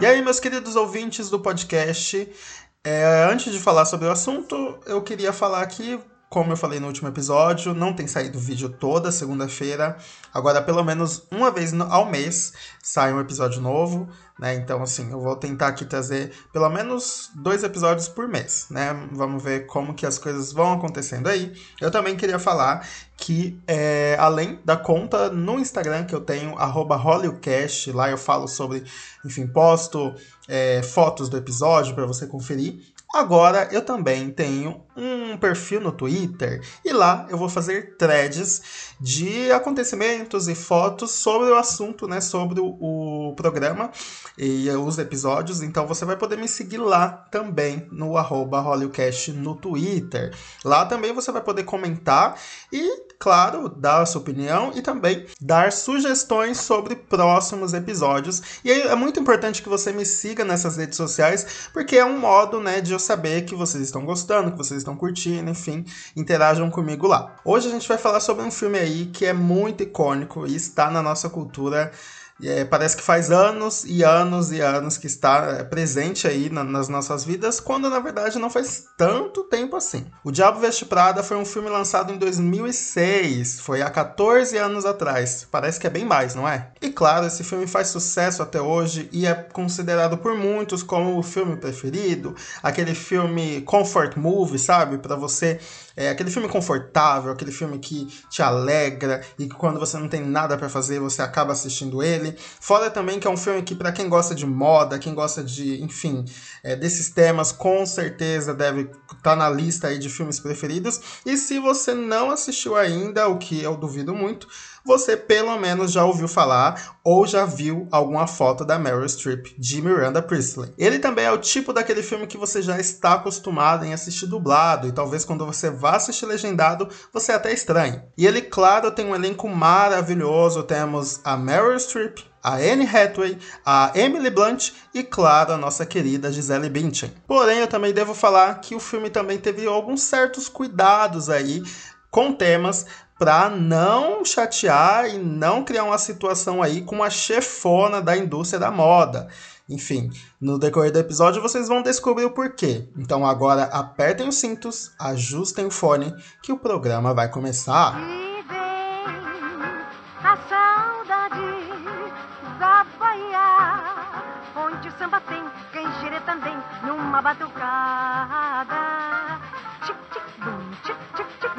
E aí, meus queridos ouvintes do podcast, é, antes de falar sobre o assunto, eu queria falar aqui como eu falei no último episódio, não tem saído vídeo toda segunda-feira. Agora, pelo menos uma vez ao mês, sai um episódio novo, né? Então, assim, eu vou tentar aqui trazer pelo menos dois episódios por mês, né? Vamos ver como que as coisas vão acontecendo aí. Eu também queria falar que, é, além da conta no Instagram que eu tenho, HollywoodCast, lá eu falo sobre, enfim, posto é, fotos do episódio para você conferir. Agora eu também tenho um perfil no Twitter e lá eu vou fazer threads de acontecimentos e fotos sobre o assunto, né, sobre o, o programa e os episódios. Então você vai poder me seguir lá também no arroba Hollycast no Twitter. Lá também você vai poder comentar e, claro, dar a sua opinião e também dar sugestões sobre próximos episódios. E é muito importante que você me siga nessas redes sociais, porque é um modo, né, de eu saber que vocês estão gostando, que vocês estão curtindo, enfim, interajam comigo lá. Hoje a gente vai falar sobre um filme aí que é muito icônico e está na nossa cultura é, parece que faz anos e anos e anos que está é, presente aí na, nas nossas vidas, quando na verdade não faz tanto tempo assim. O Diabo Veste Prada foi um filme lançado em 2006, foi há 14 anos atrás. Parece que é bem mais, não é? E claro, esse filme faz sucesso até hoje e é considerado por muitos como o filme preferido, aquele filme comfort movie, sabe? Para você é aquele filme confortável, aquele filme que te alegra e que quando você não tem nada para fazer, você acaba assistindo ele. Fora também que é um filme que para quem gosta de moda, quem gosta de, enfim, é, desses temas, com certeza deve estar tá na lista aí de filmes preferidos. E se você não assistiu ainda, o que eu duvido muito, você pelo menos já ouviu falar ou já viu alguma foto da Meryl Streep de Miranda Priestley. Ele também é o tipo daquele filme que você já está acostumado em assistir dublado e talvez quando você vá assistir legendado você até estranhe. E ele, claro, tem um elenco maravilhoso. Temos a Meryl Streep, a Anne Hathaway, a Emily Blunt e, claro, a nossa querida Gisele Bündchen. Porém, eu também devo falar que o filme também teve alguns certos cuidados aí com temas para não chatear e não criar uma situação aí com a chefona da indústria da moda. Enfim, no decorrer do episódio vocês vão descobrir o porquê. Então agora apertem os cintos, ajustem o fone, que o programa vai começar. E a saudade da Bahia, o samba tem, quem também, numa batucada.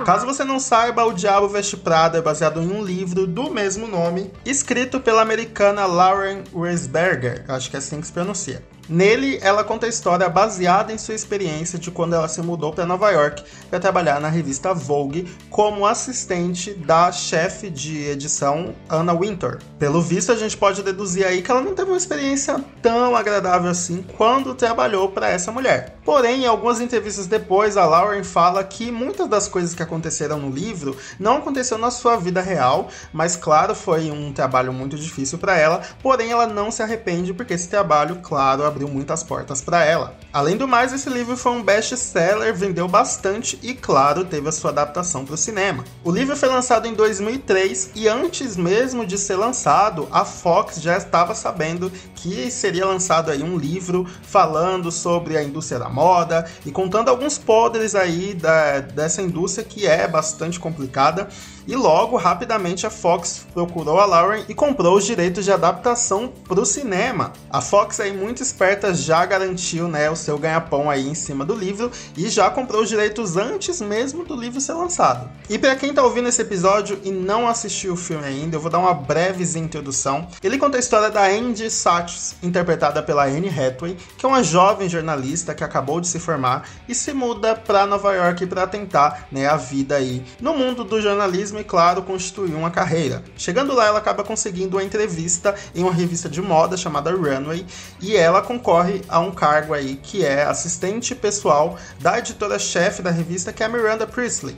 Caso você não saiba, O Diabo Veste Prada é baseado em um livro do mesmo nome, escrito pela americana Lauren Weisberger, acho que é assim que se pronuncia. Nele, ela conta a história baseada em sua experiência de quando ela se mudou para Nova York para trabalhar na revista Vogue como assistente da chefe de edição Anna Wintour. Pelo visto, a gente pode deduzir aí que ela não teve uma experiência tão agradável assim quando trabalhou para essa mulher. Porém, em algumas entrevistas depois, a Lauren fala que muitas das coisas que aconteceram no livro não aconteceu na sua vida real, mas claro, foi um trabalho muito difícil para ela, porém ela não se arrepende porque esse trabalho, claro, abriu muitas portas para ela. Além do mais, esse livro foi um best-seller, vendeu bastante e, claro, teve a sua adaptação para o cinema. O livro foi lançado em 2003 e antes mesmo de ser lançado, a Fox já estava sabendo que seria lançado aí um livro falando sobre a indústria da moda e contando alguns podres aí da, dessa indústria que é bastante complicada e logo, rapidamente, a Fox procurou a Lauren e comprou os direitos de adaptação para o cinema. A Fox, aí, muito esperta, já garantiu né, o seu ganha-pão aí em cima do livro e já comprou os direitos antes mesmo do livro ser lançado. E para quem está ouvindo esse episódio e não assistiu o filme ainda, eu vou dar uma breve introdução. Ele conta a história da Andy Sachs, interpretada pela Anne Hathaway, que é uma jovem jornalista que acabou de se formar e se muda para Nova York para tentar né, a vida aí no mundo do jornalismo e, claro, constituir uma carreira. Chegando lá, ela acaba conseguindo uma entrevista em uma revista de moda chamada Runway e ela concorre a um cargo aí que é assistente pessoal da editora-chefe da revista, que é a Miranda Priestley.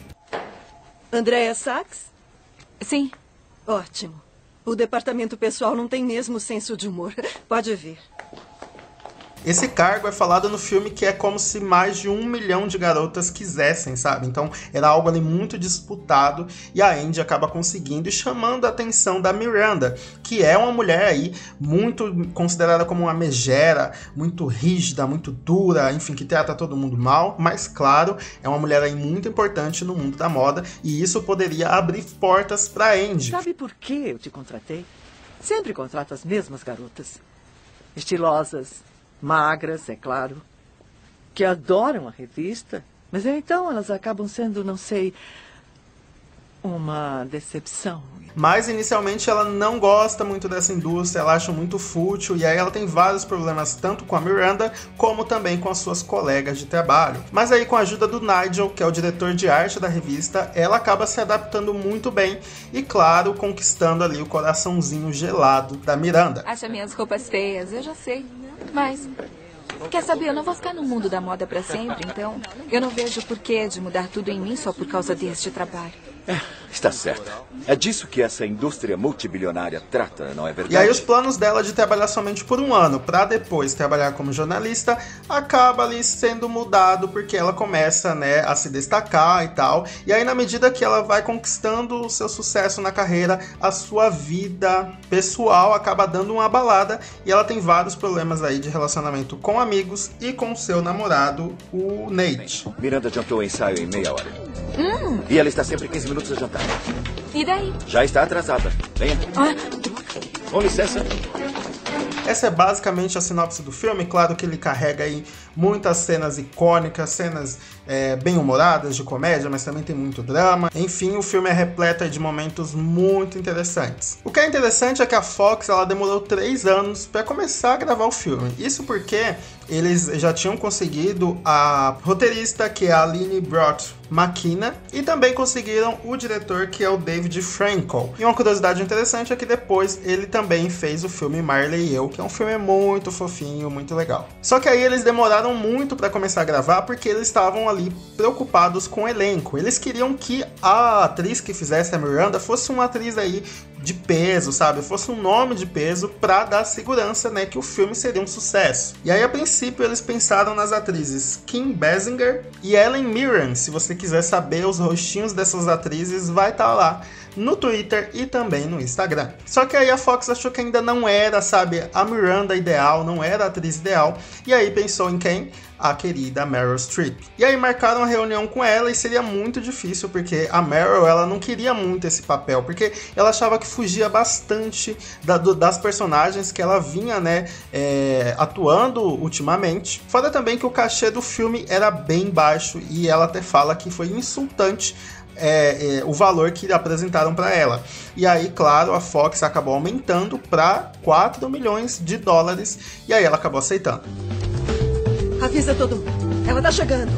Andrea Sachs? Sim. Ótimo. O departamento pessoal não tem mesmo senso de humor. Pode ver. Esse cargo é falado no filme que é como se mais de um milhão de garotas quisessem, sabe? Então era algo ali muito disputado e a Andy acaba conseguindo e chamando a atenção da Miranda, que é uma mulher aí muito considerada como uma megera, muito rígida, muito dura, enfim, que trata todo mundo mal, mas claro, é uma mulher aí muito importante no mundo da moda e isso poderia abrir portas para Andy. Sabe por que eu te contratei? Sempre contrato as mesmas garotas. Estilosas, magras, é claro, que adoram a revista, mas então elas acabam sendo, não sei, uma decepção. Mas inicialmente ela não gosta muito dessa indústria, ela acha muito fútil e aí ela tem vários problemas tanto com a Miranda como também com as suas colegas de trabalho. Mas aí com a ajuda do Nigel, que é o diretor de arte da revista, ela acaba se adaptando muito bem e claro, conquistando ali o coraçãozinho gelado da Miranda. Acha minhas roupas feias, eu já sei. Mas Quer saber, eu não vou ficar no mundo da moda para sempre, então eu não vejo porquê de mudar tudo em mim só por causa deste trabalho. É, está certo. É disso que essa indústria multibilionária trata, não é verdade? E aí os planos dela de trabalhar somente por um ano para depois trabalhar como jornalista acaba ali sendo mudado porque ela começa, né, a se destacar e tal. E aí na medida que ela vai conquistando o seu sucesso na carreira, a sua vida pessoal acaba dando uma balada e ela tem vários problemas aí de relacionamento com amigos e com seu namorado, o Nate. Miranda adiantou o ensaio em meia hora. Hum. E ela está sempre 15 minutos a jantar. E daí? Já está atrasada. Venha. Ah, Com licença. Essa é basicamente a sinopse do filme. Claro que ele carrega aí muitas cenas icônicas, cenas é, bem humoradas de comédia, mas também tem muito drama. Enfim, o filme é repleto de momentos muito interessantes. O que é interessante é que a Fox ela demorou três anos para começar a gravar o filme. Isso porque eles já tinham conseguido a roteirista, que é a Aline Brott McKenna, e também conseguiram o diretor, que é o David Frankel. E uma curiosidade interessante é que depois ele também fez o filme Marley e Eu, que é um filme muito fofinho, muito legal. Só que aí eles demoraram muito para começar a gravar porque eles estavam ali preocupados com o elenco. Eles queriam que a atriz que fizesse a Miranda fosse uma atriz aí de peso, sabe? Fosse um nome de peso para dar segurança, né, que o filme seria um sucesso. E aí a princípio eles pensaram nas atrizes Kim Basinger e Ellen Mirren. Se você quiser saber os rostinhos dessas atrizes, vai estar tá lá no Twitter e também no Instagram. Só que aí a Fox achou que ainda não era, sabe, a Miranda ideal, não era a atriz ideal, e aí pensou em quem? A querida Meryl Streep. E aí marcaram uma reunião com ela e seria muito difícil, porque a Meryl ela não queria muito esse papel, porque ela achava que fugia bastante da, do, das personagens que ela vinha, né, é, atuando ultimamente. Fora também que o cachê do filme era bem baixo e ela até fala que foi insultante é, é, o valor que apresentaram para ela. E aí, claro, a Fox acabou aumentando para 4 milhões de dólares e aí ela acabou aceitando. Avisa todo mundo. Ela tá chegando.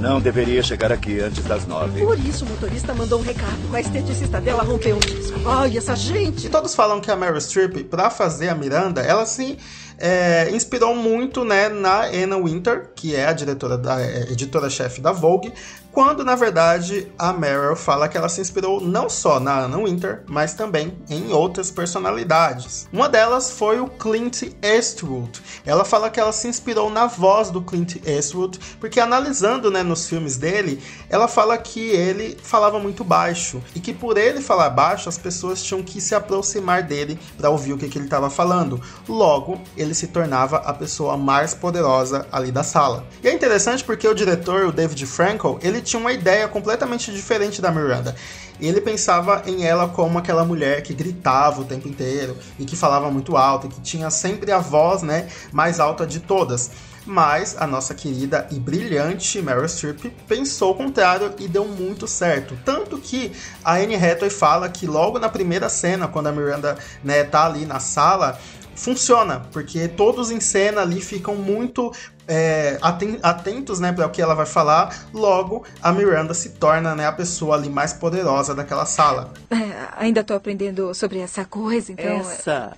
Não deveria chegar aqui antes das nove. Por isso o motorista mandou um recado. A esteticista dela rompeu um disco. Ai, essa gente. E todos falam que a Meryl Streep, para fazer a Miranda, ela se é, inspirou muito né, na Anna Winter, que é a diretora da é, editora-chefe da Vogue, quando na verdade a Meryl fala que ela se inspirou não só na Anna Winter, mas também em outras personalidades. Uma delas foi o Clint Eastwood. Ela fala que ela se inspirou na voz do Clint Eastwood, porque analisando né, nos filmes dele, ela fala que ele falava muito baixo e que por ele falar baixo, as pessoas tinham que se aproximar dele para ouvir o que, que ele estava falando. Logo, ele se tornava a pessoa mais poderosa ali da sala. E é interessante porque o diretor, o David Frankel, ele tinha uma ideia completamente diferente da Miranda. Ele pensava em ela como aquela mulher que gritava o tempo inteiro e que falava muito alto e que tinha sempre a voz, né, mais alta de todas. Mas a nossa querida e brilhante Meryl Streep pensou o contrário e deu muito certo. Tanto que a Anne Hathaway fala que logo na primeira cena, quando a Miranda né, tá ali na sala, funciona, porque todos em cena ali ficam muito é, atentos né, para o que ela vai falar, logo a Miranda se torna né, a pessoa ali mais poderosa daquela sala. É, ainda estou aprendendo sobre essa coisa, então. Essa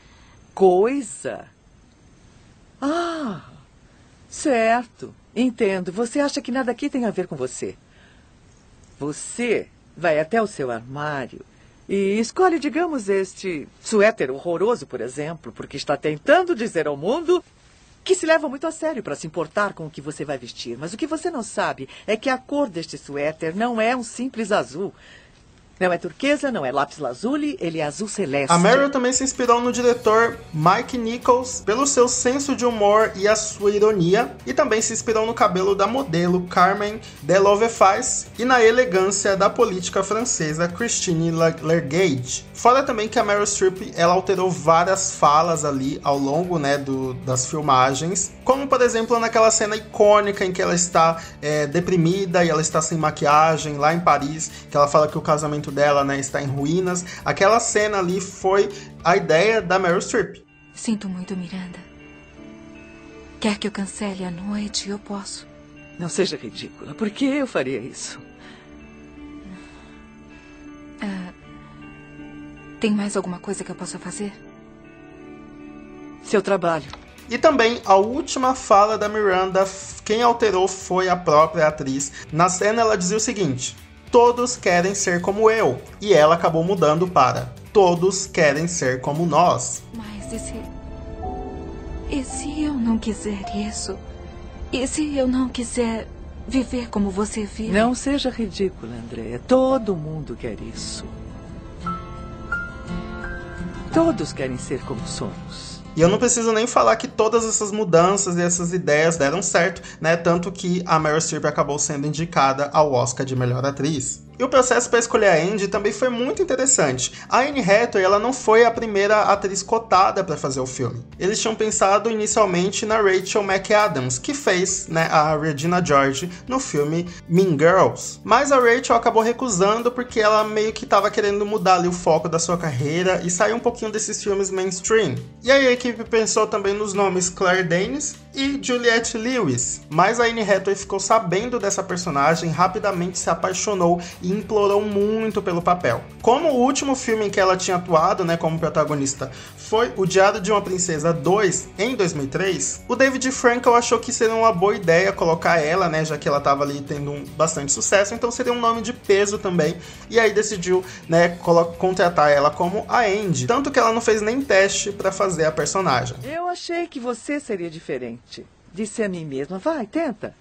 coisa? Ah, certo. Entendo. Você acha que nada aqui tem a ver com você. Você vai até o seu armário e escolhe, digamos, este suéter horroroso, por exemplo, porque está tentando dizer ao mundo que se leva muito a sério para se importar com o que você vai vestir. Mas o que você não sabe é que a cor deste suéter não é um simples azul. Não é turquesa, não é lápis lazuli, ele é azul celeste. A Meryl também se inspirou no diretor Mike Nichols pelo seu senso de humor e a sua ironia, e também se inspirou no cabelo da modelo Carmen Delovefaz e na elegância da política francesa Christine Lagarde. Fora também que a Meryl Streep ela alterou várias falas ali ao longo né, do, das filmagens, como por exemplo naquela cena icônica em que ela está é, deprimida e ela está sem maquiagem lá em Paris, que ela fala que o casamento dela, né, está em ruínas. Aquela cena ali foi a ideia da Meryl Streep. Sinto muito, Miranda. Quer que eu cancele a noite? Eu posso. Não seja ridícula. Por que eu faria isso? Ah, tem mais alguma coisa que eu possa fazer? Seu trabalho. E também a última fala da Miranda, quem alterou foi a própria atriz. Na cena ela dizia o seguinte: Todos querem ser como eu. E ela acabou mudando para Todos querem ser como nós. Mas e se. E se eu não quiser isso? E se eu não quiser viver como você vive? Não seja ridícula, Andréia. Todo mundo quer isso. Todos querem ser como somos. E eu não preciso nem falar que todas essas mudanças e essas ideias deram certo, né? Tanto que a Meryl Streep acabou sendo indicada ao Oscar de melhor atriz. E o processo para escolher a Andy também foi muito interessante. A Anne Hathaway ela não foi a primeira atriz cotada para fazer o filme. Eles tinham pensado inicialmente na Rachel McAdams, que fez né, a Regina George no filme Mean Girls. Mas a Rachel acabou recusando porque ela meio que estava querendo mudar ali o foco da sua carreira e sair um pouquinho desses filmes mainstream. E aí a equipe pensou também nos nomes Claire Danes e Juliette Lewis. Mas a Anne Hathaway ficou sabendo dessa personagem, rapidamente se apaixonou e implorou muito pelo papel. Como o último filme em que ela tinha atuado, né, como protagonista, foi O Diário de uma Princesa 2 em 2003, o David Frankel achou que seria uma boa ideia colocar ela, né, já que ela estava ali tendo um bastante sucesso, então seria um nome de peso também. E aí decidiu, né, contratar ela como a Andy, tanto que ela não fez nem teste para fazer a personagem. Eu achei que você seria diferente. Disse a mim mesma, vai, tenta.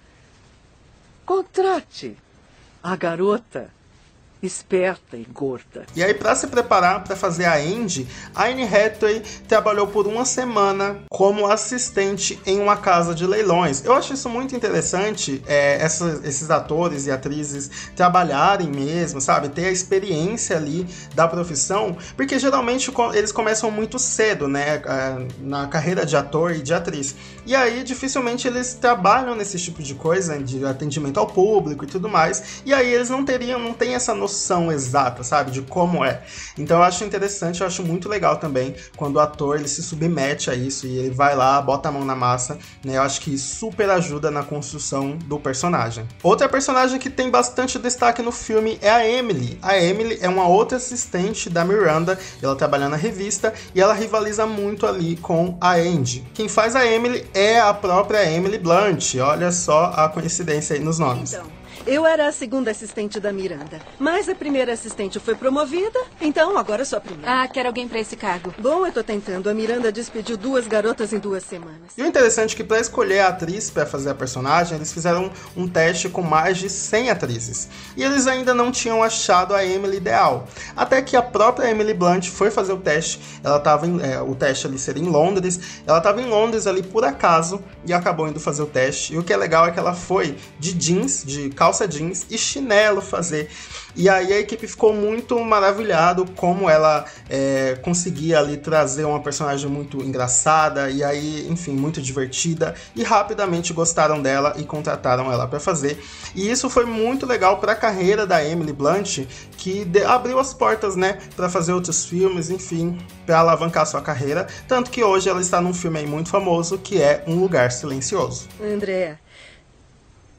Contrate a garota esperta e gorda. E aí, para se preparar para fazer a Andy, Anne Hathaway trabalhou por uma semana como assistente em uma casa de leilões. Eu acho isso muito interessante, é, esses atores e atrizes trabalharem mesmo, sabe? Ter a experiência ali da profissão, porque geralmente eles começam muito cedo, né? É, na carreira de ator e de atriz. E aí, dificilmente eles trabalham nesse tipo de coisa, de atendimento ao público e tudo mais. E aí eles não teriam, não tem essa noção noção exata, sabe, de como é. Então eu acho interessante, eu acho muito legal também quando o ator ele se submete a isso e ele vai lá, bota a mão na massa, né? Eu acho que super ajuda na construção do personagem. Outra personagem que tem bastante destaque no filme é a Emily. A Emily é uma outra assistente da Miranda, ela trabalha na revista e ela rivaliza muito ali com a Andy. Quem faz a Emily é a própria Emily Blunt. Olha só a coincidência aí nos nomes. Então. Eu era a segunda assistente da Miranda. Mas a primeira assistente foi promovida, então agora sou a primeira. Ah, quero alguém para esse cargo. Bom, eu tô tentando. A Miranda despediu duas garotas em duas semanas. E o interessante é que para escolher a atriz para fazer a personagem, eles fizeram um teste com mais de 100 atrizes. E eles ainda não tinham achado a Emily ideal. Até que a própria Emily Blunt foi fazer o teste. Ela tava em, é, o teste ali seria em Londres. Ela estava em Londres ali por acaso e acabou indo fazer o teste. E o que é legal é que ela foi de jeans, de calça jeans e chinelo fazer. E aí a equipe ficou muito maravilhado como ela é, conseguia ali trazer uma personagem muito engraçada e aí, enfim, muito divertida e rapidamente gostaram dela e contrataram ela para fazer. E isso foi muito legal para a carreira da Emily Blunt, que abriu as portas, né, para fazer outros filmes, enfim, para alavancar sua carreira, tanto que hoje ela está num filme muito famoso que é Um Lugar Silencioso. André,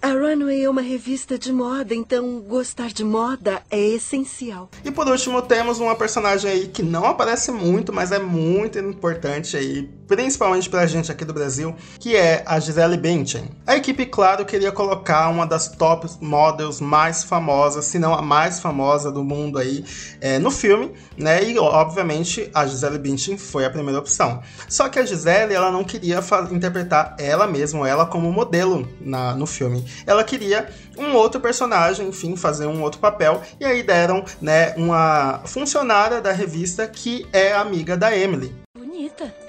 a Runway é uma revista de moda, então gostar de moda é essencial. E por último, temos uma personagem aí que não aparece muito, mas é muito importante aí principalmente pra gente aqui do Brasil, que é a Gisele Bündchen. A equipe, claro, queria colocar uma das top models mais famosas, se não a mais famosa do mundo aí, é, no filme, né? E, obviamente, a Gisele Bündchen foi a primeira opção. Só que a Gisele, ela não queria interpretar ela mesma, ela como modelo na, no filme. Ela queria um outro personagem, enfim, fazer um outro papel, e aí deram, né, uma funcionária da revista que é amiga da Emily. Bonita.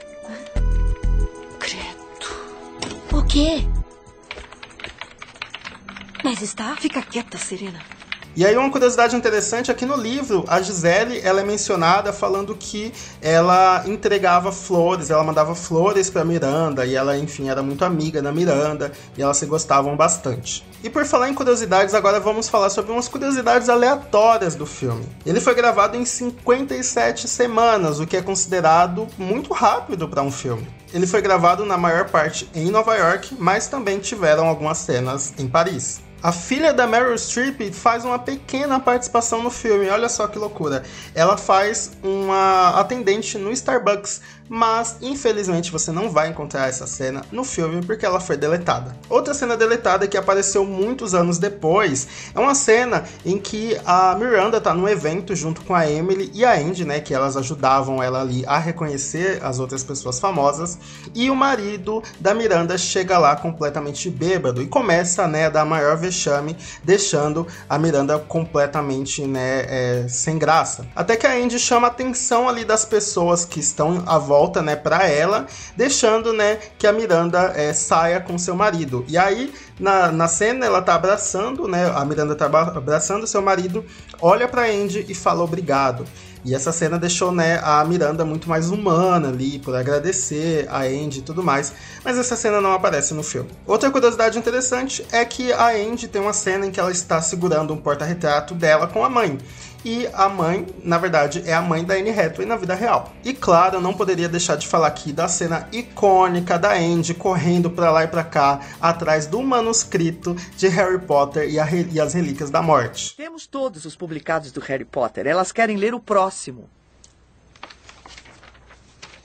Quê? Mas está? Fica quieta, Serena. E aí uma curiosidade interessante é que no livro a Gisele ela é mencionada falando que ela entregava flores, ela mandava flores para Miranda e ela enfim era muito amiga da Miranda e elas se gostavam bastante. E por falar em curiosidades, agora vamos falar sobre umas curiosidades aleatórias do filme. Ele foi gravado em 57 semanas, o que é considerado muito rápido para um filme. Ele foi gravado na maior parte em Nova York, mas também tiveram algumas cenas em Paris. A filha da Meryl Streep faz uma pequena participação no filme, olha só que loucura. Ela faz uma atendente no Starbucks, mas infelizmente você não vai encontrar essa cena no filme porque ela foi deletada. Outra cena deletada que apareceu muitos anos depois é uma cena em que a Miranda tá num evento junto com a Emily e a Andy, né, que elas ajudavam ela ali a reconhecer as outras pessoas famosas, e o marido da Miranda chega lá completamente bêbado e começa, né, a dar maior vexame, deixando a Miranda completamente, né, é, sem graça. Até que a Andy chama a atenção ali das pessoas que estão à volta, né, para ela, deixando, né, que a Miranda é, saia com seu marido. E aí, na, na cena, ela tá abraçando, né, a Miranda tá abraçando seu marido, olha pra Andy e fala obrigado. E essa cena deixou né, a Miranda muito mais humana ali, por agradecer a Andy e tudo mais. Mas essa cena não aparece no filme. Outra curiosidade interessante é que a Andy tem uma cena em que ela está segurando um porta-retrato dela com a mãe e a mãe, na verdade, é a mãe da Anne Hathaway na vida real. E claro, eu não poderia deixar de falar aqui da cena icônica da Andy correndo para lá e para cá atrás do manuscrito de Harry Potter e, e, as Relíquias da Morte. Temos todos os publicados do Harry Potter. Elas querem ler o próximo.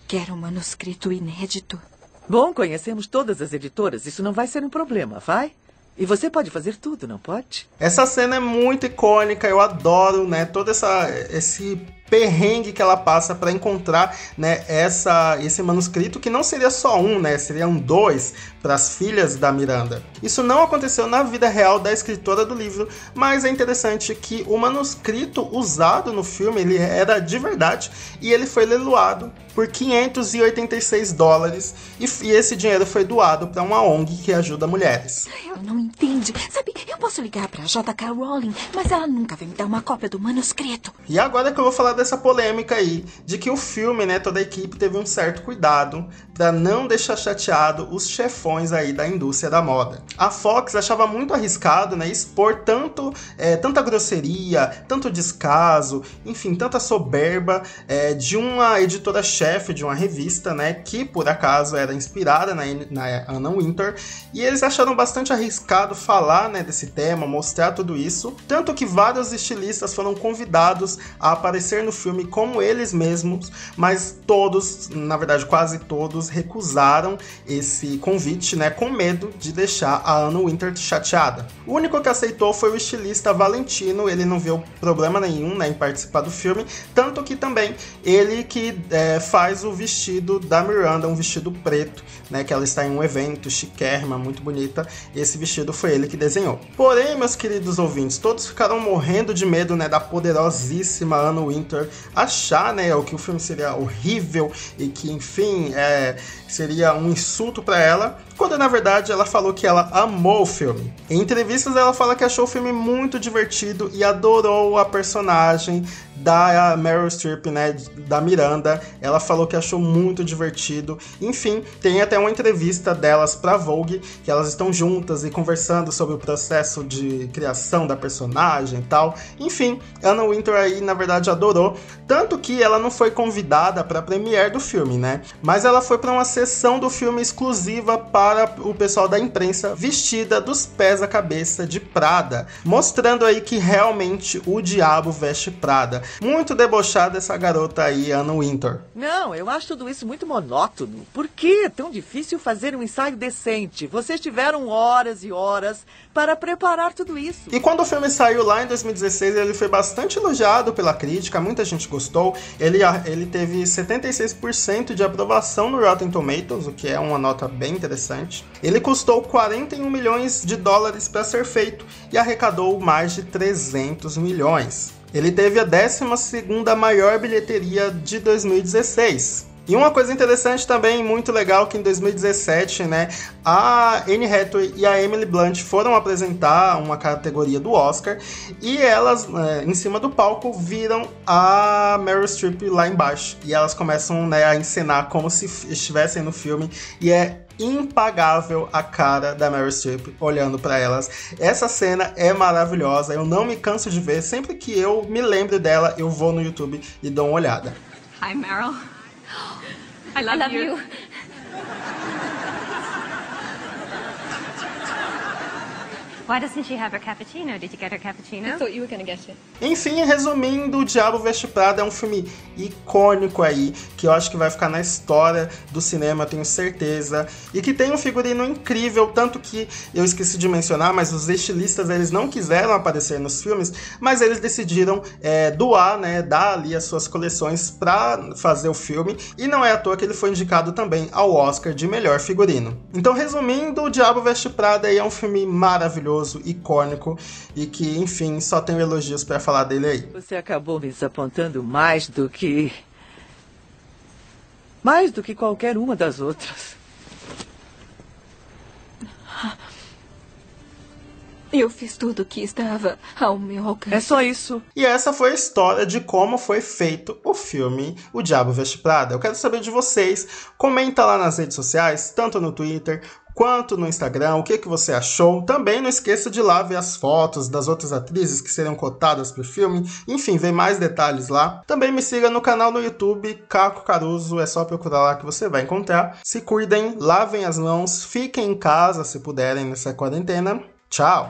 Quero um manuscrito inédito. Bom, conhecemos todas as editoras. Isso não vai ser um problema, vai? E você pode fazer tudo, não pode? Essa cena é muito icônica, eu adoro, né? Todo essa, esse perrengue que ela passa para encontrar né, essa, esse manuscrito, que não seria só um, né, seriam dois para as filhas da Miranda. Isso não aconteceu na vida real da escritora do livro, mas é interessante que o manuscrito usado no filme ele era de verdade e ele foi leiloado por 586 dólares e, e esse dinheiro foi doado para uma ONG que ajuda mulheres. Eu não entendo. Sabe, eu posso ligar para J.K. Rowling, mas ela nunca vai me dar uma cópia do manuscrito. E agora que eu vou falar dessa polêmica aí, de que o filme, né, toda a equipe teve um certo cuidado para não deixar chateado os chefões aí da indústria da moda. A Fox achava muito arriscado, né, expor tanto é, tanta grosseria, tanto descaso, enfim, tanta soberba é, de uma editora-chefe de uma revista, né, que por acaso era inspirada na, na Anna Winter, e eles acharam bastante arriscado falar, né, desse tema, mostrar tudo isso, tanto que vários estilistas foram convidados a aparecer no filme como eles mesmos, mas todos, na verdade quase todos, recusaram esse convite, né, com medo de deixar a Anna Winter chateada. O único que aceitou foi o estilista Valentino, ele não viu problema nenhum né, em participar do filme, tanto que também ele que é, faz o vestido da Miranda, um vestido preto, né, que ela está em um evento chiquérrima, muito bonita, esse vestido foi ele que desenhou. Porém, meus queridos ouvintes, todos ficaram morrendo de medo né, da poderosíssima Anna Winter achar né, o que o filme seria horrível e que, enfim, é, seria um insulto para ela, quando na verdade ela falou que ela amou o filme. Em entrevistas ela fala que achou o filme muito divertido e adorou a personagem da Meryl Streep, né, da Miranda. Ela falou que achou muito divertido. Enfim, tem até uma entrevista delas para Vogue que elas estão juntas e conversando sobre o processo de criação da personagem e tal. Enfim, Anna Winter aí na verdade adorou, tanto que ela não foi convidada para a premiere do filme, né? Mas ela foi para uma do filme exclusiva para para o pessoal da imprensa vestida dos pés à cabeça de Prada, mostrando aí que realmente o diabo veste Prada. Muito debochada essa garota aí, Anna Winter. Não, eu acho tudo isso muito monótono. Por que é tão difícil fazer um ensaio decente? Vocês tiveram horas e horas para preparar tudo isso. E quando o filme saiu lá em 2016, ele foi bastante elogiado pela crítica, muita gente gostou. Ele, ele teve 76% de aprovação no Rotten Tomatoes, o que é uma nota bem interessante. Ele custou 41 milhões de dólares para ser feito e arrecadou mais de 300 milhões. Ele teve a 12ª maior bilheteria de 2016. E uma coisa interessante também, muito legal, que em 2017, né, a Anne Hathaway e a Emily Blunt foram apresentar uma categoria do Oscar e elas, é, em cima do palco, viram a Meryl Streep lá embaixo. E elas começam né, a encenar como se estivessem no filme e é impagável a cara da Meryl Streep olhando para elas. Essa cena é maravilhosa, eu não me canso de ver. Sempre que eu me lembro dela, eu vou no YouTube e dou uma olhada. Hi, Meryl. I love, I love you. you. Why doesn't she have her cappuccino? Did you get her cappuccino? thought you were gonna get it. Enfim, resumindo, O Diabo Veste Prada é um filme icônico aí, que eu acho que vai ficar na história do cinema, eu tenho certeza, e que tem um figurino incrível, tanto que eu esqueci de mencionar, mas os estilistas eles não quiseram aparecer nos filmes, mas eles decidiram é, doar, né, dar ali as suas coleções para fazer o filme, e não é à toa que ele foi indicado também ao Oscar de melhor figurino. Então, resumindo, O Diabo Veste Prada aí é um filme maravilhoso, icônico e que, enfim, só tenho elogios para falar dele aí. Você acabou me desapontando mais do que. Mais do que qualquer uma das outras. Eu fiz tudo o que estava ao meu alcance. É só isso. E essa foi a história de como foi feito o filme O Diabo Veste Prada. Eu quero saber de vocês. Comenta lá nas redes sociais, tanto no Twitter quanto no Instagram, o que, que você achou. Também não esqueça de ir lá ver as fotos das outras atrizes que serão cotadas para o filme. Enfim, ver mais detalhes lá. Também me siga no canal no YouTube, Caco Caruso, é só procurar lá que você vai encontrar. Se cuidem, lavem as mãos, fiquem em casa se puderem nessa quarentena. Tchau!